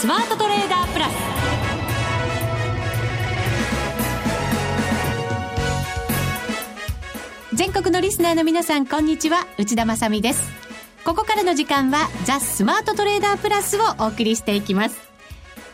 スマートトレーダープラス。全国のリスナーの皆さんこんにちは。内田まさです。ここからの時間はザ・スマートトレーダープラスをお送りしていきます。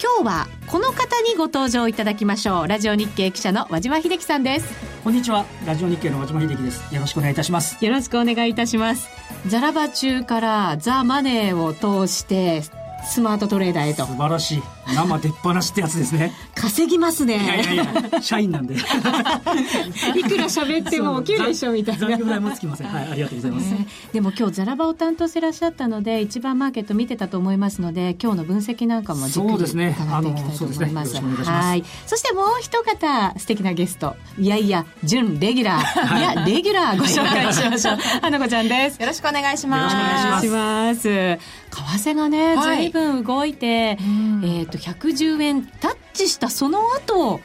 今日はこの方にご登場いただきましょう。ラジオ日経記者の和島秀樹さんです。こんにちは。ラジオ日経の和島秀樹です。よろしくお願いいたします。よろしくお願いいたします。ザラバ中からザ・マネーを通してスマートトレーダーへと。素晴らしい。生出っ放しってやつですね。稼ぎますね。いやいやいや社員なんで。いくら喋っても起きるでしょみたいな。残業代もつきません。はいありがとうございます、ね、でも今日ザラバを担当してらっしゃったので一番マーケット見てたと思いますので今日の分析なんかもじっくり伺っていきたいと思います、ね。ね、はい。そしてもう一方素敵なゲスト。いやいや準レギュラー。い。やレギュラーご紹介しましょう。花子ちゃんです。よろしくお願いします。よろしくお願いします。為替がね、はい、随分動いて、えっ、ー、と110円タッチしたその後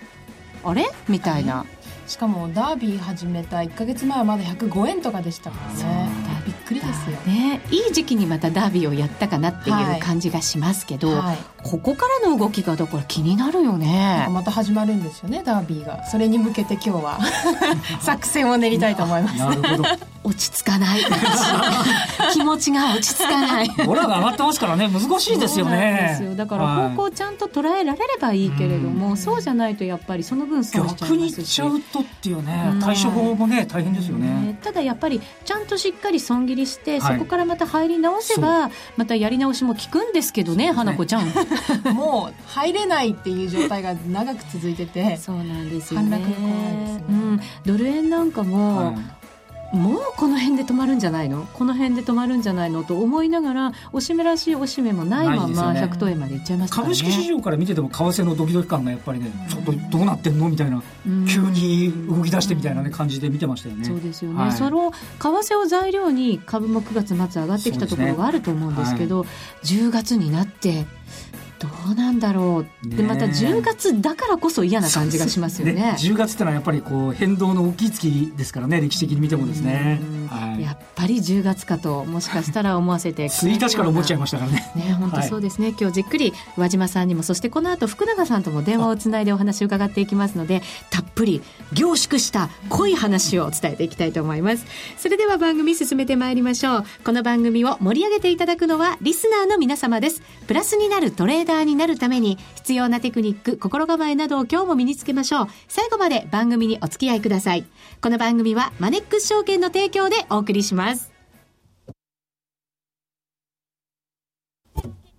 あれ？みたいな。しかもダービー始めた1か月前はまだ105円とかでしたからね。びっくりですよ。ね。いい時期にまたダービーをやったかなっていう感じがしますけど、はい。はい、ここからの動きがだから気になるよね。また始まるんですよねダービーが。それに向けて今日は。作戦を練りたいと思います。なるほど落ち着かない。気持ちが落ち着かない。ボラが上がってますからね難しいですよね。ですよだから方向ちゃんと捉えられればいいけれども、はい、そうじゃないとやっぱりその分損しちゃいますし。逆にいっちゃうとっていうね対処法もね大変ですよね。ただやっぱりちゃんとしっかり損切りして、そこからまた入り直せばまたやり直しも効くんですけどねね。花子ちゃん。もう入れないっていう状態が長く続いてて。そうなんですよね、ね、うん、ドル円なんかも、はいもうこの辺で止まるんじゃないの？この辺で止まるんじゃないの？と思いながらおしめらしいおしめもないまま100等円までいっちゃいました、ね、株式市場から見てても為替のドキドキ感がやっぱりねちょっとどうなってんの？みたいな、急に動き出してみたいな、ね、感じで見てましたよね。そうですよね、はい、その為替を材料に株も9月末上がってきたところがあると思うんですけど、ねはい、10月になってどうなんだろう。でまた10月だからこそ嫌な感じがしますよね。ね。10月ってのはやっぱりこう変動の大きい月ですからね歴史的に見てもですね、はい、やっぱり10月かともしかしたら思わせて1日から思っちゃいましたからね。ね本当そうですね、はい、今日じっくり和島さんにもそしてこの後福永さんとも電話をつないでお話を伺っていきますのでたっぷり凝縮した濃い話を伝えていきたいと思います。それでは番組進めてまいりましょう。この番組を盛り上げていただくのはリスナーの皆様です。プラスになるトレーダーになるために必要なテクニック、心構えなどを今日も身につけましょう。最後まで番組にお付き合いください。この番組はマネックス証券の提供でお送りします。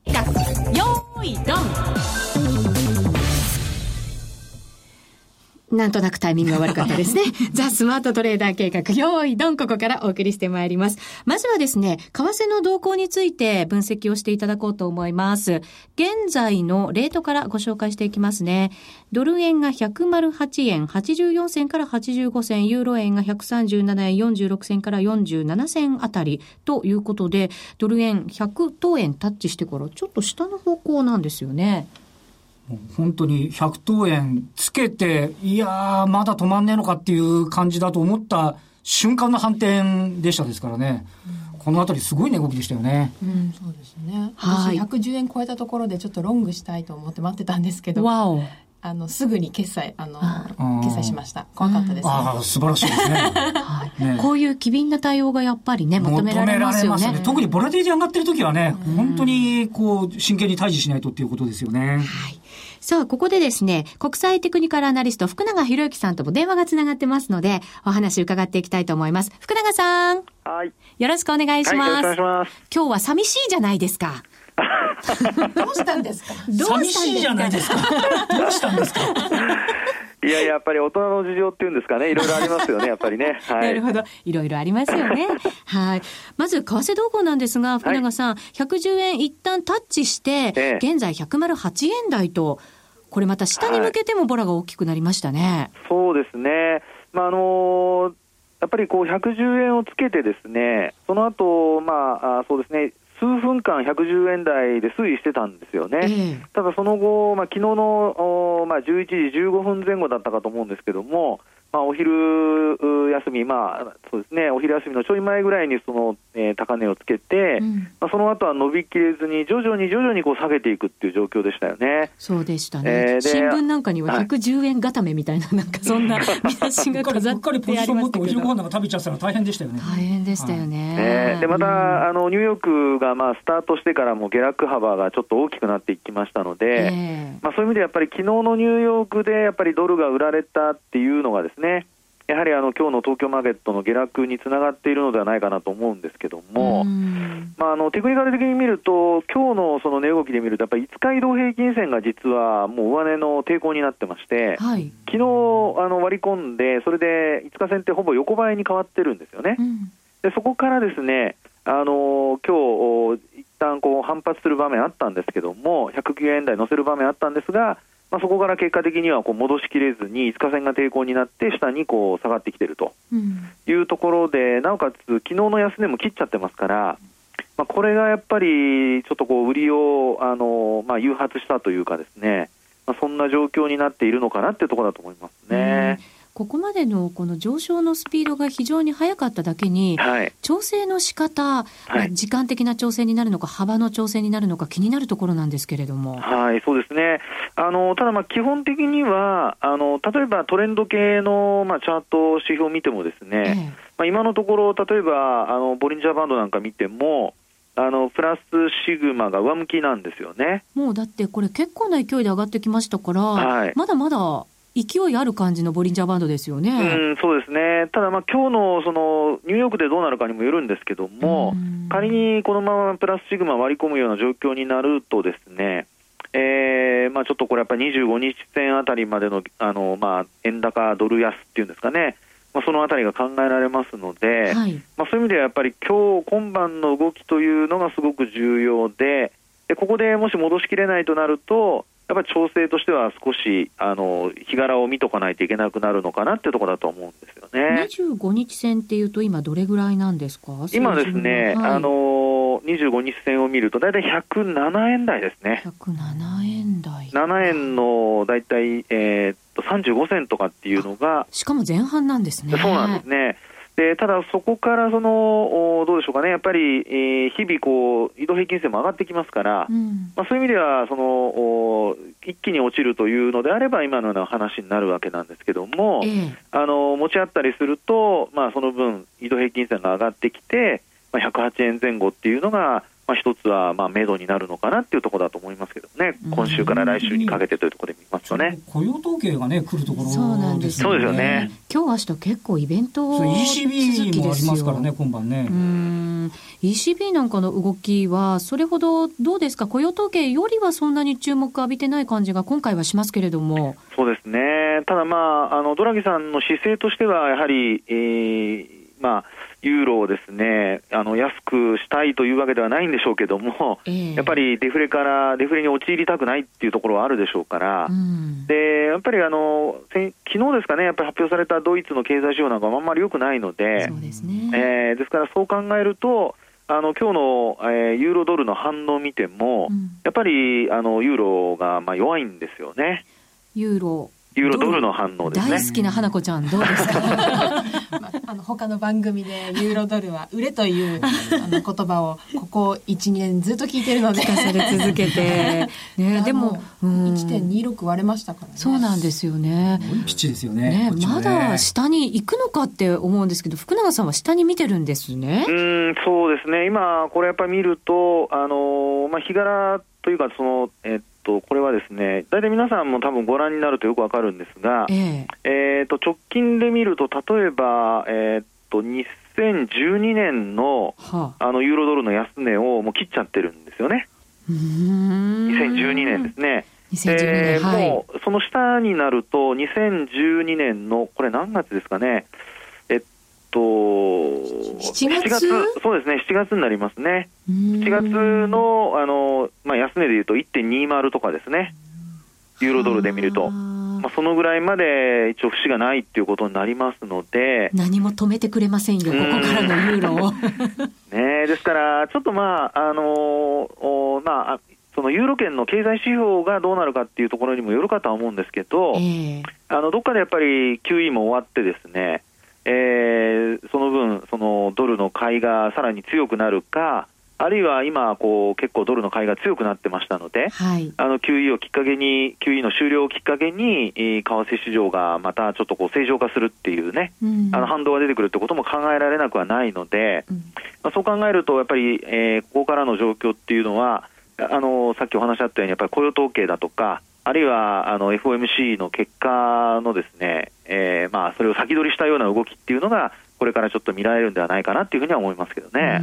よーいドンなんとなくタイミングが悪かったですね。ザ・スマートトレーダー計画、用意ドン、ここからお送りしてまいります。まずはですね、為替の動向について分析をしていただこうと思います。現在のレートからご紹介していきますね。ドル円が108円84銭から85銭、ユーロ円が137円46銭から47銭あたりということで、ドル円100等円タッチしてからちょっと下の方向なんですよね。本当に100等円つけて、いやー、まだ止まんねえのかっていう感じだと思った瞬間の反転でしたですからね。うん、このあたりすごい値動きでしたよね。うん、そうですね。私110円超えたところでちょっとロングしたいと思って待ってたんですけど。わお。あの、すぐに決済、あの、決済しました。怖かったです、ね、ああ、素晴らしいですね。はいね、こういう機敏な対応がやっぱりね、求められますよね。ね特にボラティリティ上がってる時はね、本当にこう、真剣に対峙しないとっていうことですよね。はい。さあ、ここでですね、国際テクニカルアナリスト、福永博之さんとも電話がつながってますので、お話伺っていきたいと思います。福永さん。はい。よろしくお願いします。はい、よろしくお願いします。今日は寂しいじゃないですか。どうしたんですか？どう寂しいじゃないですか。どうしたんですか？いやいや、やっぱり大人の事情っていうんですかね、いろいろありますよね、やっぱりね。はい、なるほど。いろいろありますよね。はい。まず、為替動向なんですが、福永さん、はい、110円一旦タッチして、ええ、現在108円台と、これまた下に向けてもボラが大きくなりましたね。はい、そうですね。まあ、あのー、やっぱりこう110円をつけてですね、その後、まあ、あそうですね、数分間110円台で推移してたんですよね、えー、ただその後、まあ昨日のお、まあ、11時15分前後だったかと思うんですけども、まあ、お昼休み、まあ、そうですね、お昼休みのちょい前ぐらいにその、えー、高値をつけて、うん、まあ、その後は伸びきれずに、徐々に徐々にこう下げていくっていう状況でしたよね。そうでしたね。えー、新聞なんかには110円固めみたいな、なんかそんな 見出しが飾ってありましたけど。うっかりポジション持ってお昼ご飯なんか食べちゃったら大変でしたよね。大変でしたよね。はい、えー、で、また、あの、ニューヨークがまあ、スタートしてからも下落幅がちょっと大きくなっていきましたので、えー、まあ、そういう意味でやっぱり昨日のニューヨークでやっぱりドルが売られたっていうのがですね、やはりあの今日の東京マーケットの下落につながっているのではないかなと思うんですけども、まあ、あのテクニカル的に見ると、今日のその値動きで見ると、やっぱり5日移動平均線が実はもう上値の抵抗になってまして、はい、昨日あの割り込んで、それで5日線ってほぼ横ばいに変わってるんですよね。うん、でそこからですねあの今日一旦こう反発する場面あったんですけども、109円台乗せる場面あったんですが、まあ、そこから結果的にはこう戻しきれずに、5日線が抵抗になって、下にこう下がってきているというところで、うん、なおかつ、昨日の安値も切っちゃってますから、まあ、これがやっぱりちょっとこう売りをあの、まあ、誘発したというか、ですね、まあ、そんな状況になっているのかなっていうところだと思いますね。うんここまでのこの上昇のスピードが非常に速かっただけに、はい、調整の仕方、はい、時間的な調整になるのか、幅の調整になるのか、気になるところなんですけれども。はい、そうですね。あのただ、まあ基本的にはあの、例えばトレンド系の、まあ、チャート指標を見てもですね、ええ、まあ、今のところ、例えばあのボリンジャーバンドなんか見ても、あのプラスシグマが上向きなんですよね。もうだってこれ、結構な勢いで上がってきましたから、はい、まだまだ勢いある感じのボリンジャーバンドですよね。うん、そうですね。ただ、まあ、今日のそのニューヨークでどうなるかにもよるんですけども、仮にこのままプラスシグマ割り込むような状況になるとですね、えーまあ、ちょっとこれやっぱり25日線あたりまでのあの、まあ、円高ドル安っていうんですかね、まあ、そのあたりが考えられますので、はい、まあ、そういう意味ではやっぱり今日今晩の動きというのがすごく重要で、でここでもし戻しきれないとなると、やっぱり調整としては少しあの日柄を見とかないといけなくなるのかなっていうところだと思うんですよね。25日線っていうと今どれぐらいなんですか？今ですね、はい、あの25日線を見ると大体107円台ですね。107円台。7円の大体、えー、っと35銭とかっていうのが。しかも前半なんですね。そうなんですね。でただ、そこからそのどうでしょうかね、やっぱり、えー、日々こう、移動平均線も上がってきますから、うん、まあ、そういう意味ではその一気に落ちるというのであれば、今のような話になるわけなんですけども、えー、あの持ち合ったりすると、まあ、その分、移動平均線が上がってきて、まあ、108円前後っていうのが、まあ、一つはまあ目処になるのかなっていうところだと思いますけどね、今週から来週にかけてというところで見ますとね。雇用統計がね、来るところそうなんですよね。そうですよね。今日明日結構イベント ECB もありますからね、今晩ね。うん ECB なんかの動きは、それほどどうですか、雇用統計よりはそんなに注目浴びてない感じが今回はしますけれども。そうですね。ただまあ、あの、ドラギさんの姿勢としては、やはり、えー、まあ、ユーロをですねあの安くしたいというわけではないんでしょうけども、えー、やっぱりデフレからデフレに陥りたくないっていうところはあるでしょうから、うん、でやっぱりあの昨日ですかね、やっぱり発表されたドイツの経済指標なんかはあんまり良くないので、そうですね。えー、ですからそう考えると、あの今日の、えー、ユーロドルの反応を見ても、うん、やっぱりあのユーロがまあ弱いんですよね。ユーロユーロドルの反応ですね。大好きな花子ちゃん、どうですか？まあ、あの他の番組でユーロドルは売れという あの言葉をここ1年ずっと聞いてるので聞かされ続けて、ね、でも、うん、1.26割れましたからね。そうなんですよね。ピッチですよね、ね、まだ下に行くのかって思うんですけど福永さんは下に見てるんですねうんそうですね今これやっぱり見るとあの、まあ、日柄というかその、えっと、これはですね、大体皆さんも多分ご覧になるとよくわかるんですが、えー、えーと直近で見ると、例えば、えー、っと2012年の,、あ。のユーロドルの安値をもう切っちゃってるんですよね。2012年ですね。えー、もうその下になると、2012年の、これ何月ですかね、と、7月 ,7 月そうですね、7月になりますね。7月の、あの、まあ、安値でいうと1.20とかですね。ユーロドルで見ると。まあ、そのぐらいまで一応節がないっていうことになりますので。何も止めてくれませんよ、ここからのユーロを。ねですから、ちょっとまあ、あのー、まあ、そそのユーロ圏の経済指標がどうなるかっていうところにもよるかとは思うんですけど、えー、あのどっかでやっぱり QE も終わってですね、えー、その分、そのドルの買いがさらに強くなるか、あるいは今こう、結構ドルの買いが強くなってましたので、はい、あの QE をきっかけに、QE の終了をきっかけに、為替市場がまたちょっとこう正常化するっていうね、うん、あの反動が出てくるってことも考えられなくはないので、うん、まあ、そう考えると、やっぱり、えー、ここからの状況っていうのは、あのさっきお話あったように、やっぱり雇用統計だとか、あるいはあの FOMC の結果のですね、えー、まあそれを先取りしたような動きっていうのが、これからちょっと見られるんではないかなっていうふうには思いますけどね。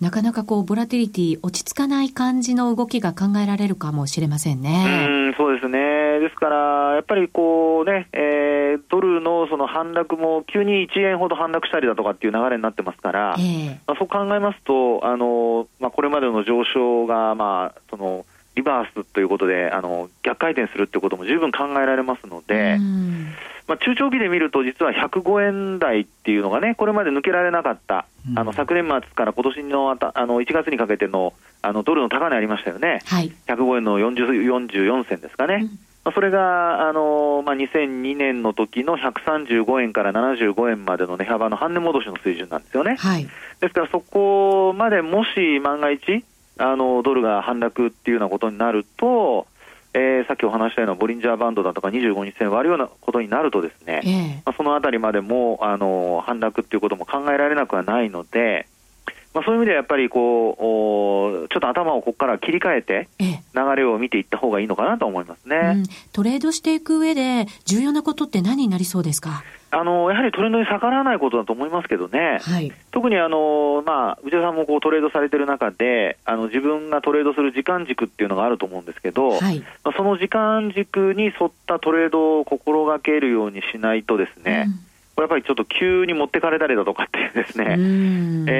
なかなかこう、ボラティリティ落ち着かない感じの動きが考えられるかもしれませんね。うんそうですね。ですから、やっぱりこうね、えー、ドルのその反落も急に1円ほど反落したりだとかっていう流れになってますから、えー、まあ、そう考えますと、あの、まあ、これまでの上昇が、まあ、その、リバースということで、あの、逆回転するっていうことも十分考えられますので、まあ、中長期で見ると、実は105円台っていうのがね、これまで抜けられなかった、うん、あの昨年末から今年のあたあの1月にかけてのあのドルの高値ありましたよね、はい、105円の40 44銭ですかね。うん。まあ、それが、あのまあ、2002年の時の135円から75円までの値幅の半値戻しの水準なんですよね。はい、ですからそこまでもし万が一、あのドルが反落っていうようなことになると、えー、さっきお話したようなボリンジャーバンドだとか25日線割るようなことになるとですね、えー、まあ、そのあたりまでもあの反落っていうことも考えられなくはないので、まあ、そういう意味ではやっぱりこうちょっと頭をここから切り替えて流れを見ていった方がいいのかなと思いますね、うん、トレードしていく上で重要なことって何になりそうですか？あのやはりトレンドに逆らわないことだと思いますけどね、はい、特にあの、まあ、内田さんもこうトレードされてる中であの、自分がトレードする時間軸っていうのがあると思うんですけど、はい、まあ、その時間軸に沿ったトレードを心がけるようにしないとですね、うんこれやっぱりちょっと急に持ってかれたりだとかっていうですね、え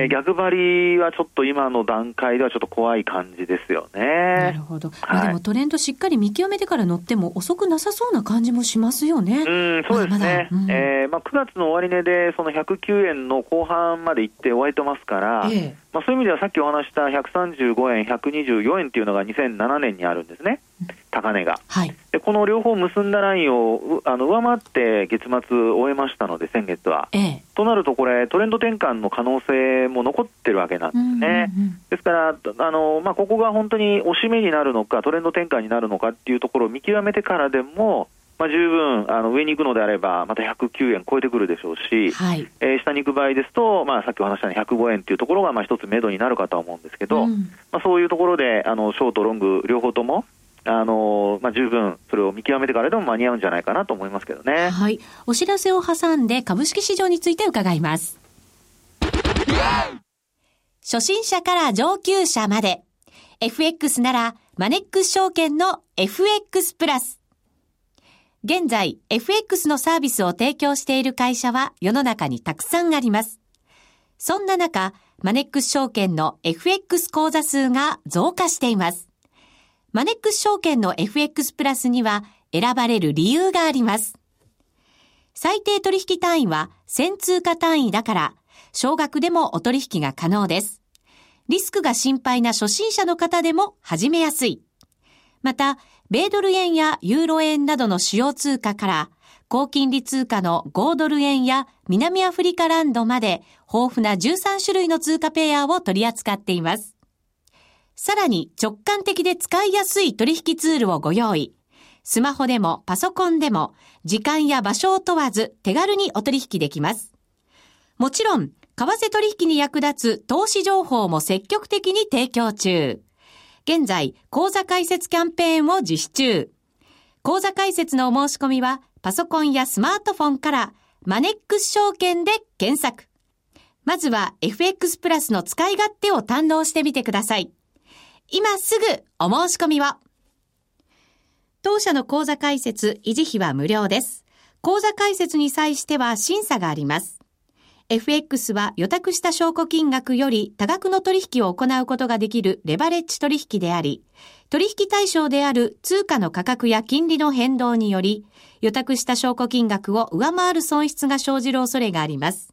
ー、逆張りはちょっと今の段階ではちょっと怖い感じですよね。なるほど。はい、でもトレンドしっかり見極めてから乗っても遅くなさそうな感じもしますよね。うん、そうですね。まだまだ、えー、まあ9月の終値でその109円の後半まで行って終えてますから、えー、まあそういう意味ではさっきお話した135円、124円っていうのが2007年にあるんですね。高値が、はい、でこの両方結んだラインをあの上回って月末終えましたので、先月は。ええ、となると、これ、トレンド転換の可能性も残ってるわけなんですね。うんうんうん、ですからあの、まあ、ここが本当に押し目になるのか、トレンド転換になるのかっていうところを見極めてからでも、まあ、十分あの上に行くのであれば、また109円超えてくるでしょうし、はい、えー、下に行く場合ですと、まあ、さっきお話したように105円というところがまあ一つ目処になるかとは思うんですけど、うん、まあ、そういうところであのショート、ロング両方ともあのまあ、十分それを見極めてからでも間に合うんじゃないかなと思いますけどね。はい。お知らせを挟んで株式市場について伺います。初心者から上級者まで。FX ならマネックス証券の FX プラス。現在、FX のサービスを提供している会社は世の中にたくさんあります。そんな中、マネックス証券の FX 口座数が増加しています。マネックス証券の FX プラスには選ばれる理由があります。最低取引単位は1000通貨単位だから、少額でもお取引が可能です。リスクが心配な初心者の方でも始めやすい。また、米ドル円やユーロ円などの主要通貨から、高金利通貨の5ドル円や南アフリカランドまで豊富な13種類の通貨ペアを取り扱っています。さらに直感的で使いやすい取引ツールをご用意。スマホでもパソコンでも時間や場所を問わず手軽にお取引できます。もちろん、為替取引に役立つ投資情報も積極的に提供中。現在、講座開設キャンペーンを実施中。講座開設のお申し込みは、パソコンやスマートフォンから、マネックス証券で検索。まずは FX プラスの使い勝手を堪能してみてください。今すぐお申し込みを。当社の口座開設、維持費は無料です。口座開設に際しては審査があります。FX は予託した証拠金額より多額の取引を行うことができるレバレッジ取引であり、取引対象である通貨の価格や金利の変動により、予託した証拠金額を上回る損失が生じる恐れがあります。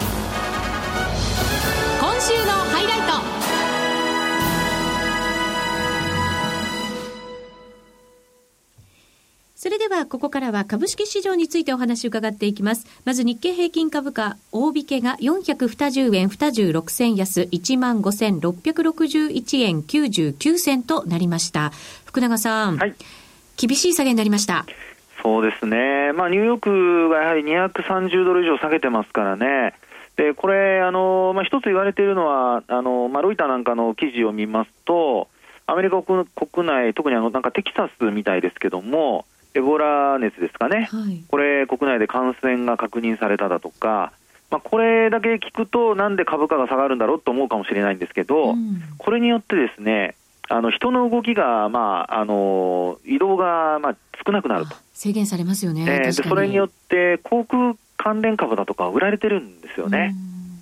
それではここからは株式市場についてお話を伺っていきます。まず日経平均株価、大引けが420円26銭安、15,661円99銭となりました。福永さん、はい、厳しい下げになりました。そうですね。まあニューヨークがやはり230ドル以上下げてますからね。で、これ、あの、まあ一つ言われているのは、あの、まあロイターなんかの記事を見ますと、アメリカ国内、特にあの、なんかテキサスみたいですけども、エボラ熱ですかね、はい、これ、国内で感染が確認されただとか、まあ、これだけ聞くと、なんで株価が下がるんだろうと思うかもしれないんですけど、うん、これによってですね、あの人の動きが、まあ、あの移動が、まあ、少なくなると。制限されますよね。えー、でそれによって、航空関連株だとか売られてるんですよね。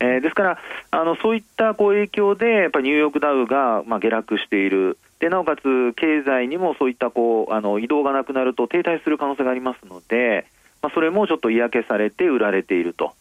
うん、えー、ですからあの、そういったこう影響で、やっぱりニューヨークダウが、まあ、下落している。でなおかつ経済にもそういったこうあの移動がなくなると停滞する可能性がありますので、まあ、それもちょっと嫌気されて売られていると、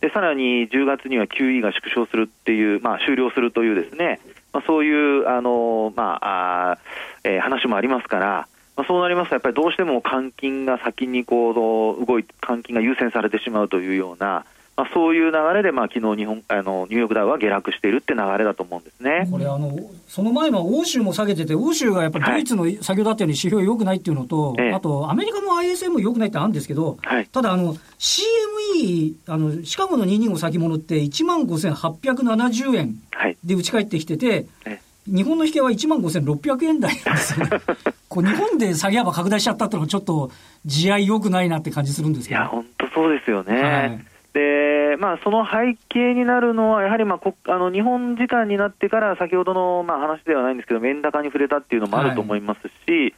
でさらに10月には QE が縮小するっていう、まあ、終了するというですね、まあ、そういうあの、まああえー、話もありますから、まあ、そうなりますと、やっぱりどうしても換金が先にこう動い換金が優先されてしまうというような、まあ、そういう流れで、まあ昨日日本あのニューヨークダウは下落しているって流れだと思うんですね。これあの、その前の欧州も下げてて、欧州がやっぱりドイツの先ほどあったように指標良くないっていうのと、はい、あとアメリカの ISM も良くないってあるんですけど、はい、ただあの、CME、あのシカゴの225先物って、1万5870円で打ち返ってきてて、はい日本の引けは1万5600円台なんですよね。こう日本で下げ幅拡大しちゃったってのはちょっと地合い良くないなって感じするんですけど。いや、本当そうですよね。はいでまあ、その背景になるのは、やはり、まあ、こあの日本時間になってから、先ほどの、まあ、話ではないんですけど、円高に触れたっていうのもあると思いますし、はい、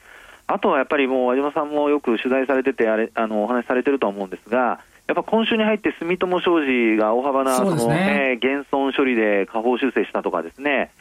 あとはやっぱりもう、和島さんもよく取材されててあれあの、お話しされてると思うんですが、やっぱ今週に入って住友商事が大幅なそ、の、ね、減損処理で下方修正したとかですね、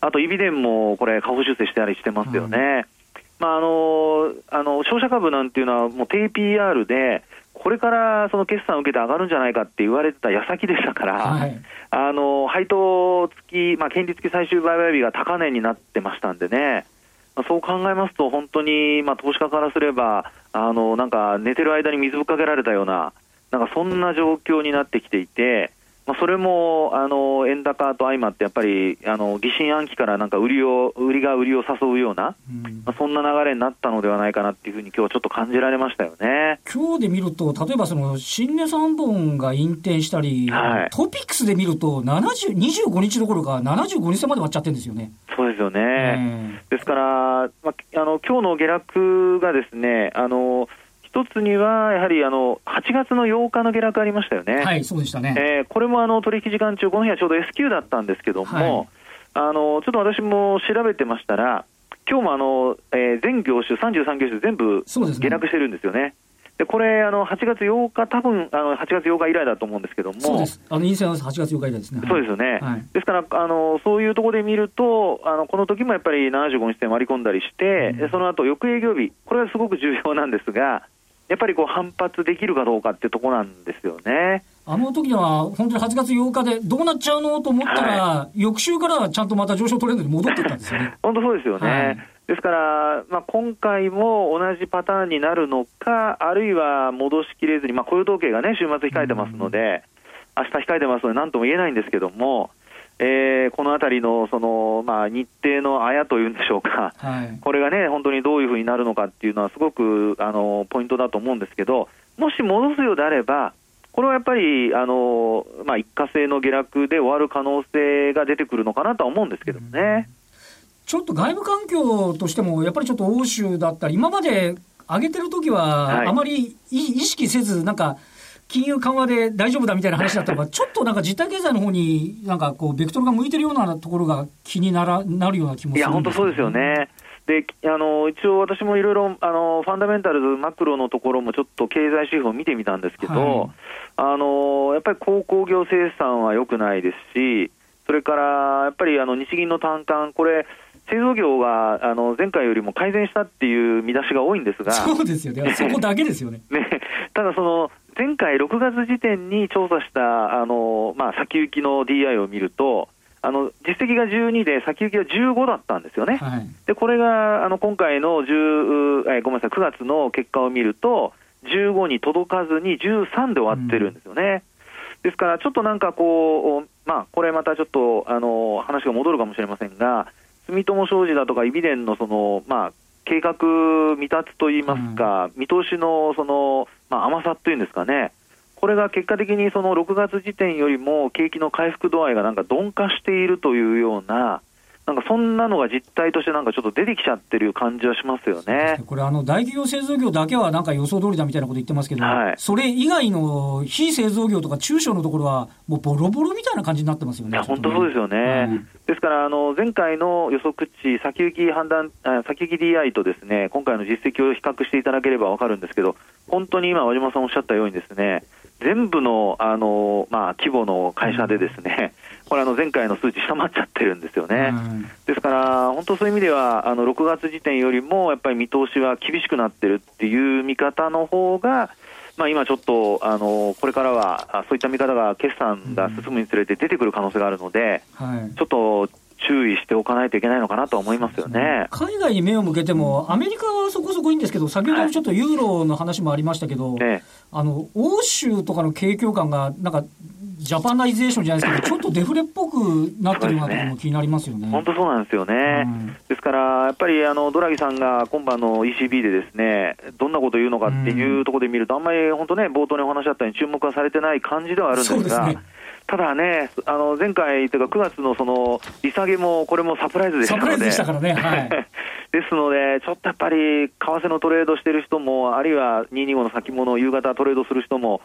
あと、イビデンもこれ、下方修正したりしてますよね。うん。まあ、あのあの商社株なんていうのは、もう低 PR で、これからその決算を受けて上がるんじゃないかって言われてた矢先でしたから、はい、あの配当付き、まあ、権利付き最終売買日が高値になってましたんでね、まあ、そう考えますと、本当に、まあ、投資家からすれば、あのなんか寝てる間に水ぶっかけられたような、なんかそんな状況になってきていて、まあ、それもあの円高と相まって、やっぱりあの疑心暗鬼からなんか売りを売りが売りを誘うような、うん、まあ、そんな流れになったのではないかなっていうふうに、今日ちょっと感じられましたよね。今日で見ると、例えばその新値3本が引転したり、はい、トピックスで見ると70、25日どころか、75日線まで割っちゃってるんですよね。そうですよね、ですから、まあ、あの今日の下落がですね、あの一つには、やはりあの8月の8日の下落ありましたよね。はい、そうでしたね。えー、これもあの取引時間中、この日はちょうど S q だったんですけども、はい、あのちょっと私も調べてましたら、今日もあの、えー、全業種、33業種全部下落してるんですよね。でこれ、あの8月8日、多分あの8月8日以来だと思うんですけども、そうです、あの陰線は8月8日以来ですね。そうですよね、はい、ですからあの、そういうところで見ると、あのこの時もやっぱり75日線割り込んだりして、うん、その後翌営業日、これはすごく重要なんですが、やっぱりこう反発できるかどうかってとこなんですよね。あの時は本当に8月8日でどうなっちゃうのと思ったら、はい、翌週からはちゃんとまた上昇トレンドに戻ってったんですよね。本当そうですよね。はい、ですから、まあ、今回も同じパターンになるのか、あるいは戻しきれずに、まあ、雇用統計がね、週末控えてますので、明日控えてますので、なんとも言えないんですけども、えー、このあたりのその、まあ、日程のあやというんでしょうか、はい、これがね、本当にどういうふうになるのかっていうのは、すごくあのポイントだと思うんですけど、もし戻すようであれば、これはやっぱりあの、まあ、一過性の下落で終わる可能性が出てくるのかなとは思うんですけどね。ちょっと外部環境としても、やっぱりちょっと欧州だったり、今まで上げてる時は、あまり意識せず、なんか、金融緩和で大丈夫だみたいな話だったのが、ちょっとなんか実体経済の方に、なんかこう、ベクトルが向いてるようなところが気にならなるような気もするいや、本当そうですよね。であの一応、私もいろいろあのファンダメンタルズ、マクロのところもちょっと経済指標を見てみたんですけど、はい、あのやっぱり鉱工業生産は良くないですし、それからやっぱりあの日銀の単価、これ、製造業があの前回よりも改善したっていう見出しが多いんですが、そうですよね、そこだけですよね。ね。ただその前回6月時点に調査したあの、まあ、先行きの DI を見ると、あの実績が12で、先行きが15だったんですよね、はい、でこれがあの今回の10えごめんなさい9月の結果を見ると、15に届かずに13で終わってるんですよね。うん、ですから、ちょっとなんかこう、まあ、これまたちょっとあの話が戻るかもしれませんが、住友商事だとか、イビデンのその、まあ、計画未達といいますか、うん、見通しのその、まあ、甘さというんですかね、これが結果的にその6月時点よりも景気の回復度合いがなんか鈍化しているというような、なんかそんなのが実態としてなんかちょっと出てきちゃってる感じはしますよね。これあの大企業製造業だけはなんか予想通りだみたいなこと言ってますけど、はい、それ以外の非製造業とか中小のところはもうボロボロみたいな感じになってますよね。いや、本当そうですよね。はい、ですからあの前回の予測値先行き判断先行き DI とですね今回の実績を比較していただければわかるんですけど、本当に今和島さんおっしゃったようにですね。全部のあの、まあ、規模の会社でですね、これあの前回の数値下回っちゃってるんですよね。ですから、本当そういう意味では、あの6月時点よりもやっぱり見通しは厳しくなってるっていう見方の方が、まあ、今ちょっと、あのこれからはそういった見方が決算が進むにつれて出てくる可能性があるので、ちょっと注意しておかないといけないのかなと思いますよね。海外に目を向けても、アメリカはそこそこいいんですけど、先ほどちょっとユーロの話もありましたけど、はい、あの欧州とかの景況感が、なんか、ジャパナイゼーションじゃないですけど、ちょっとデフレっぽくなってるようなところも気になりますよね。本当そうなんですよね。うん、ですから、やっぱりあのドラギさんが今晩の ECB でですね、どんなことを言うのかっていうところで見ると、あんまり本当ね、冒頭にお話あったように注目はされてない感じではあるんですが、ただね、あの前回というか、9月のその利下げも、これもサプライズでしたので、でしたからね、はい、ですので、ちょっとやっぱり、為替のトレードしてる人も、あるいは225の先物を夕方トレードする人も、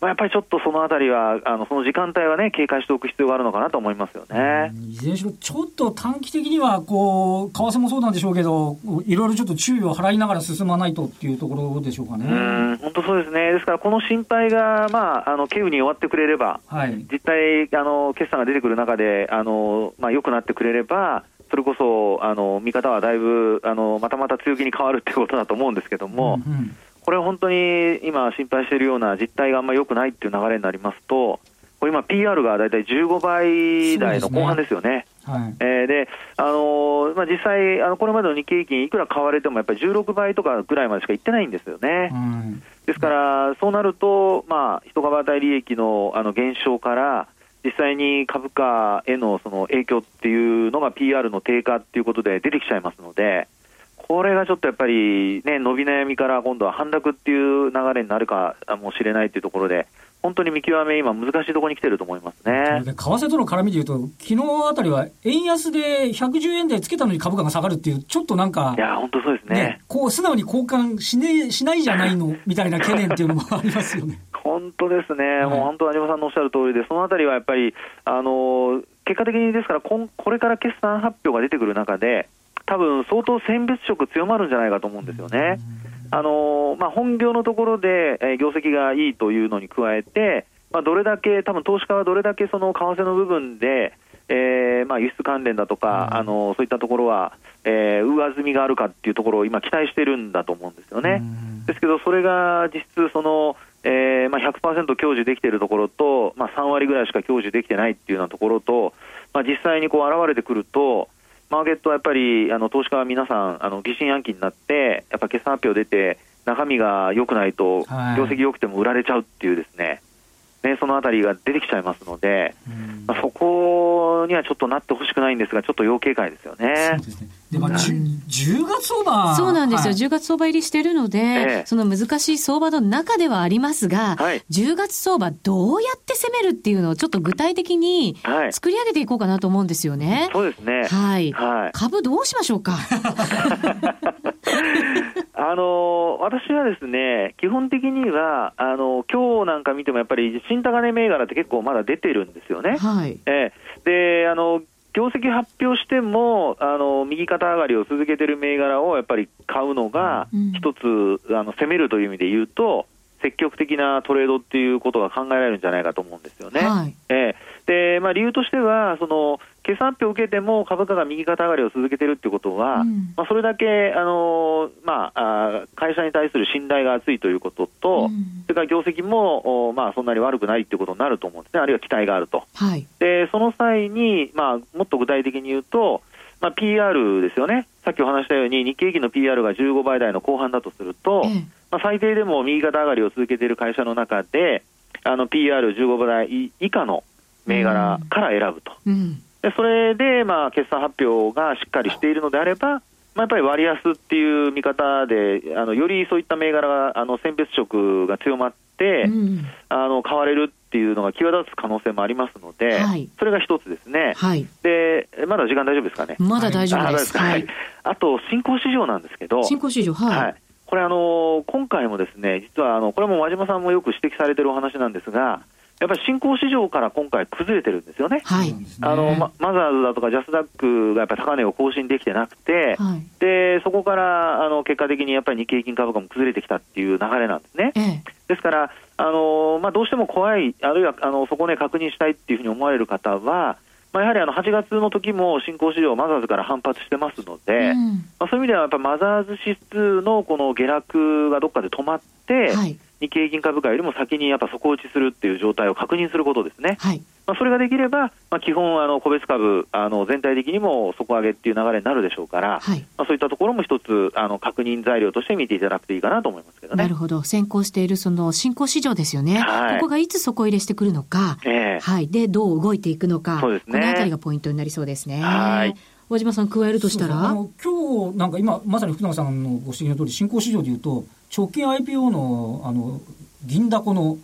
まあ、やっぱりちょっとそのあたりは、あのその時間帯はね、警戒しておく必要があるのかなと思いますよね。いずれにしろ、ちょっと短期的には、こう、為替もそうなんでしょうけど、いろいろちょっと注意を払いながら進まないとっていうところでしょうかね。本当そうですね。ですから、この心配が、まあ、あの、稀有に終わってくれれば、はい、実際、あの、決算が出てくる中で、あの、まあ、良くなってくれれば、それこそ、あの、見方はだいぶ、あの、またまた強気に変わるってことだと思うんですけども、うんうんこれ本当に今心配しているような実態があんまり良くないっていう流れになりますと、これ今 PR がだいたい15倍台の後半ですよね。はい、えー、で、あのー、まあ、実際、あのこれまでの日経平均、いくら買われてもやっぱり16倍とかぐらいまでしかいってないんですよね。うん、ですから、そうなると、まあ、一株当たり利益のあの減少から、実際に株価へのその影響っていうのが PR の低下っていうことで出てきちゃいますので、これがちょっとやっぱりね、伸び悩みから今度は反落っていう流れになるかもしれないというところで、本当に見極め、今、難しいところに来てると思いますね。為替との絡みでいうと、昨日あたりは円安で110円台つけたのに株価が下がるっていう、ちょっとなんか、いや、本当そうですね、ね、こう素直に交換し,、ね、しないじゃないのみたいな懸念っていうのもありますよね。本当ですね、はい、もう本当、有馬さんのおっしゃる通りで、そのあたりはやっぱり、あの結果的にですからこ、これから決算発表が出てくる中で、多分相当選別色強まるんじゃないかと思うんですよね。あのまあ、本業のところで、えー、業績がいいというのに加えて、まあ、どれだけ、多分投資家はどれだけその為替の部分で、えーまあ、輸出関連だとか、あのそういったところは、えー、上積みがあるかっていうところを今、期待してるんだと思うんですよね。ですけど、それが実質その、えーまあ100%享受できているところと、まあ、3割ぐらいしか享受できてないっていうようなところと、まあ、実際にこう現れてくると、マーケットはやっぱりあの投資家は皆さん、あの疑心暗鬼になって、やっぱ決算発表出て、中身が良くないと、業績良くても売られちゃうっていうですね、ね、そのあたりが出てきちゃいますので、まあ、そこにはちょっとなってほしくないんですが、ちょっと要警戒ですよね。そうですねでも、うん、10月相場そうなんですよ、はい、10月相場入りしてるので、ええ、その難しい相場の中ではありますが、はい、10月相場、どうやって攻めるっていうのを、ちょっと具体的に作り上げていこうかなと思うんですよね。はい、そうですね。はい。はい、株どうしましょうか？あの私はですね、基本的には、あの今日なんか見ても、やっぱり新高値銘柄って結構まだ出てるんですよね。はい。えー、であの業績発表してもあの右肩上がりを続けている銘柄をやっぱり買うのが、一つ、うん、あの攻めるという意味で言うと、積極的なトレードっていうことが考えられるんじゃないかと思うんですよね。はい、えー、でまあ、理由としてはその決算発表を受けても株価が右肩上がりを続けているってことは、うん、まあ、それだけ、あのまあ、会社に対する信頼が厚いということと、うん、それから業績も、まあ、そんなに悪くないっていうことになると思うんですね、あるいは期待があると。はい、でその際に、まあ、もっと具体的に言うと、まあ、PR ですよね、さっきお話したように、日経平均の PR が15倍台の後半だとすると、ええ、まあ、最低でも右肩上がりを続けている会社の中で、PR15 倍以下の銘柄から選ぶと。うん。でそれで、まあ、決算発表がしっかりしているのであれば、まあ、やっぱり割安っていう見方で、あのよりそういった銘柄が、あの選別色が強まって、うん、あの買われるっていうのが際立つ可能性もありますので、はい、それが一つですね、はい、で、まだ時間大丈夫ですかね？まだ大丈夫です。はい、あと、新興市場なんですけど、新興市場、はい、はい。これあの、今回もですね実はあのこれも和島さんもよく指摘されてるお話なんですが、やっぱり新興市場から今回、崩れてるんですよね、はい、あのママザーズだとかジャスダックがやっぱり高値を更新できてなくて、はい、でそこからあの結果的にやっぱり日経平均株価も崩れてきたっていう流れなんですね。ええ、ですからあの、まあ、どうしても怖い、あるいはあのそこね、確認したいっていうふうに思われる方は、まあ、やはりあの8月の時も新興市場、マザーズから反発してますので、うん、まあ、そういう意味ではやっぱマザーズ指数のこの下落がどっかで止まって、はい日経平均株価よりも先にやっぱ底打ちするっていう状態を確認することですね。はい、まあ、それができれば、まあ、基本あの個別株あの全体的にも底上げっていう流れになるでしょうから、はい、まあ、そういったところも一つあの確認材料として見ていただくといいかなと思いますけどね。なるほど。先行しているその新興市場ですよね。はい、ここがいつ底入れしてくるのか、えー、はい。で、どう動いていくのか、そうですね、このあたりがポイントになりそうですね。はい。和島さん加えるとしたら？今日なんか今まさに福永さんのご指摘の通り新興市場でいうと直近 IPO のあの銀だこの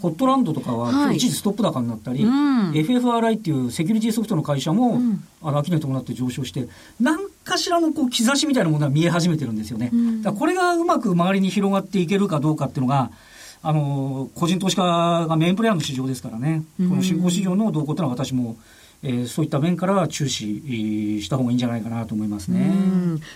ホットランドとかは一時ストップ高になったり、はいうん、FFRI っていうセキュリティソフトの会社も、うん、あの秋に伴って上昇して何かしらのこう兆しみたいなものが見え始めてるんですよね、うん、だこれがうまく周りに広がっていけるかどうかっていうのがあの個人投資家がメインプレーヤーの市場ですからね、この新興市場の動向っていうのは私もえー、そういった面からは注視した方がいいんじゃないかなと思いますね。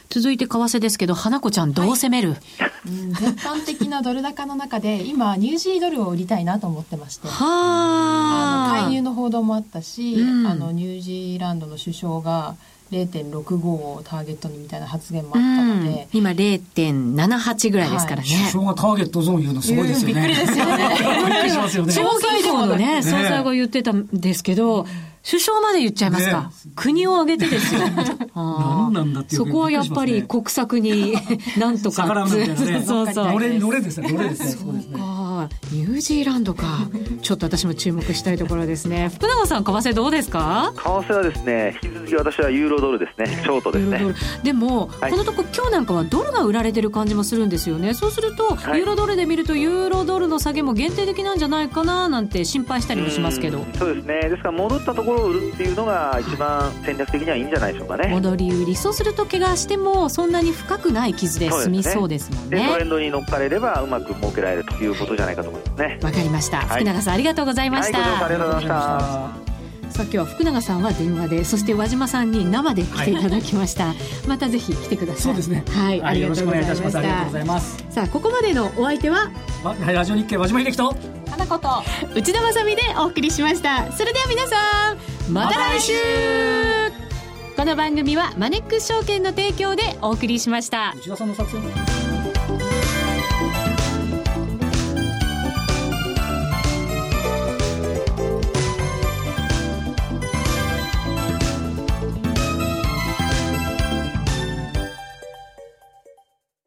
続いて為替ですけど、花子ちゃんどう攻める、はい、うん、絶版的なドル高の中で、今、ニュージードルを売りたいなと思ってまして。はあ。介入の報道もあったし、うん、あの、ニュージーランドの首相が、0.65をターゲットにみたいな発言もあったので、うん、今0.78ぐらいですからね、はい、首相がターゲットゾーン言うのすごいですよね、びっくりですよね。びっくりしますよね。中央銀行のね総裁が言ってたんですけど、ね首相まで言っちゃいますか。ね、国を挙げてですよ。何なんだっていう、そこはやっぱり国策に、なんとか。逆らうみたいなね。そうそう。乗れ、乗れですね、乗れですね。そうですね。ニュージーランドか。ちょっと私も注目したいところですね。福永さん、為替どうですか？為替はですね、引き続き私はユーロドルですね。ショートですね。でも、はい、このとこ今日なんかはドルが売られてる感じもするんですよね。そうすると、はい、ユーロドルで見ると、ユーロドルの下げも限定的なんじゃないかななんて心配したりもしますけど。そうですね。ですから戻ったところを売るっていうのが一番戦略的にはいいんじゃないでしょうかね。戻り売り。そうすると怪我してもそんなに深くない傷で済みそうですもんね。ねトレンドに乗っかれればうまく儲けられるということじゃないかと思いますね。わかりました、福永さんありがとうございました、はい、ありがとうございました。さあ今日は福永さんは電話でそして和島さんに生で来ていただきました、はい、またぜひ来てください。そうですね。はいありがとうございました。ありがとうございます。さあここまでのお相手は？ラジオ日経和島秀樹と。花子と。内田まさみでお送りしました。それでは皆さんまた来週。この番組はマネックス証券の提供でお送りしました。内田さんの作戦